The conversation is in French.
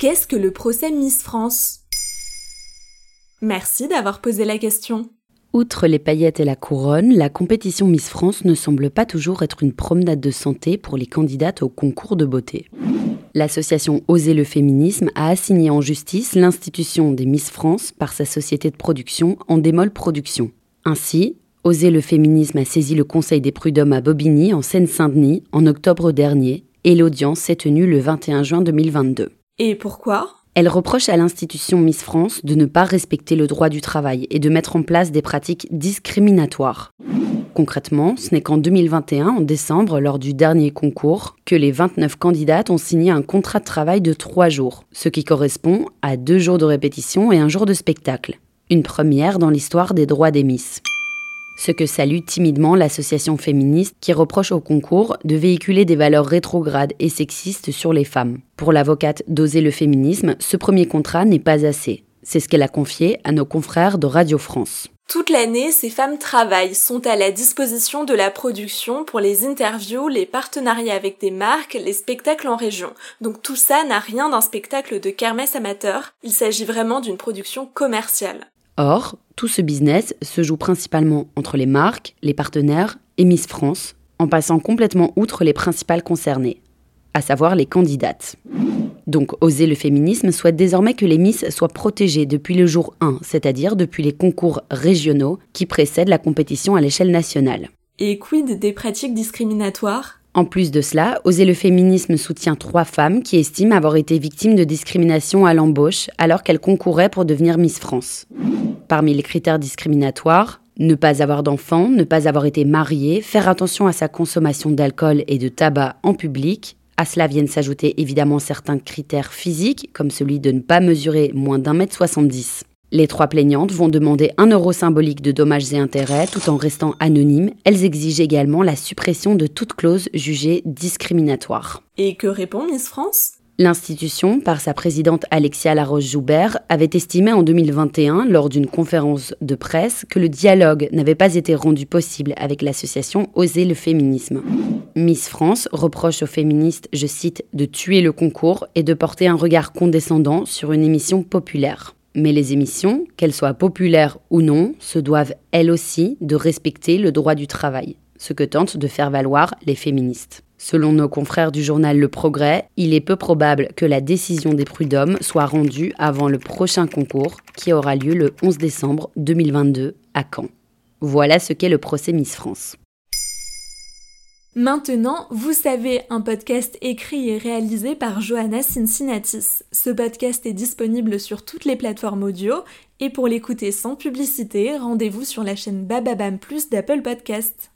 Qu'est-ce que le procès Miss France? Merci d'avoir posé la question. Outre les paillettes et la couronne, la compétition Miss France ne semble pas toujours être une promenade de santé pour les candidates au concours de beauté. L'association Oser le féminisme a assigné en justice l'institution des Miss France par sa société de production Endemol Productions. Ainsi, Oser le féminisme a saisi le Conseil des prud'hommes à Bobigny en Seine-Saint-Denis en octobre dernier et l'audience s'est tenue le 21 juin 2022. Et pourquoi? Elle reproche à l'institution Miss France de ne pas respecter le droit du travail et de mettre en place des pratiques discriminatoires. Concrètement, ce n'est qu'en 2021, en décembre, lors du dernier concours, que les 29 candidates ont signé un contrat de travail de 3 jours, ce qui correspond à 2 jours de répétition et un jour de spectacle. Une première dans l'histoire des droits des Miss ce que salue timidement l'association féministe qui reproche au concours de véhiculer des valeurs rétrogrades et sexistes sur les femmes. Pour l'avocate d'oser le féminisme, ce premier contrat n'est pas assez. C'est ce qu'elle a confié à nos confrères de Radio France. Toute l'année, ces femmes travaillent, sont à la disposition de la production pour les interviews, les partenariats avec des marques, les spectacles en région. Donc tout ça n'a rien d'un spectacle de kermesse amateur, il s'agit vraiment d'une production commerciale. Or, tout ce business se joue principalement entre les marques, les partenaires et Miss France, en passant complètement outre les principales concernées, à savoir les candidates. Donc, Oser le féminisme souhaite désormais que les Miss soient protégées depuis le jour 1, c'est-à-dire depuis les concours régionaux qui précèdent la compétition à l'échelle nationale. Et quid des pratiques discriminatoires? En plus de cela, Oser le féminisme soutient trois femmes qui estiment avoir été victimes de discrimination à l'embauche alors qu'elles concouraient pour devenir Miss France. Parmi les critères discriminatoires, ne pas avoir d'enfants, ne pas avoir été mariée, faire attention à sa consommation d'alcool et de tabac en public. À cela viennent s'ajouter évidemment certains critères physiques, comme celui de ne pas mesurer moins d'un mètre 70. Les trois plaignantes vont demander un euro symbolique de dommages et intérêts tout en restant anonymes. Elles exigent également la suppression de toute clause jugée discriminatoire. Et que répond Miss France? L'institution, par sa présidente Alexia Laroche-Joubert, avait estimé en 2021, lors d'une conférence de presse, que le dialogue n'avait pas été rendu possible avec l'association Oser le féminisme. Miss France reproche aux féministes, je cite, de tuer le concours et de porter un regard condescendant sur une émission populaire. Mais les émissions, qu'elles soient populaires ou non, se doivent elles aussi de respecter le droit du travail, ce que tentent de faire valoir les féministes. Selon nos confrères du journal Le Progrès, il est peu probable que la décision des prud'hommes soit rendue avant le prochain concours qui aura lieu le 11 décembre 2022 à Caen. Voilà ce qu'est le procès Miss France. Maintenant, vous savez, un podcast écrit et réalisé par Johanna Cincinnatis. Ce podcast est disponible sur toutes les plateformes audio et pour l'écouter sans publicité, rendez-vous sur la chaîne Bababam Plus d'Apple Podcast.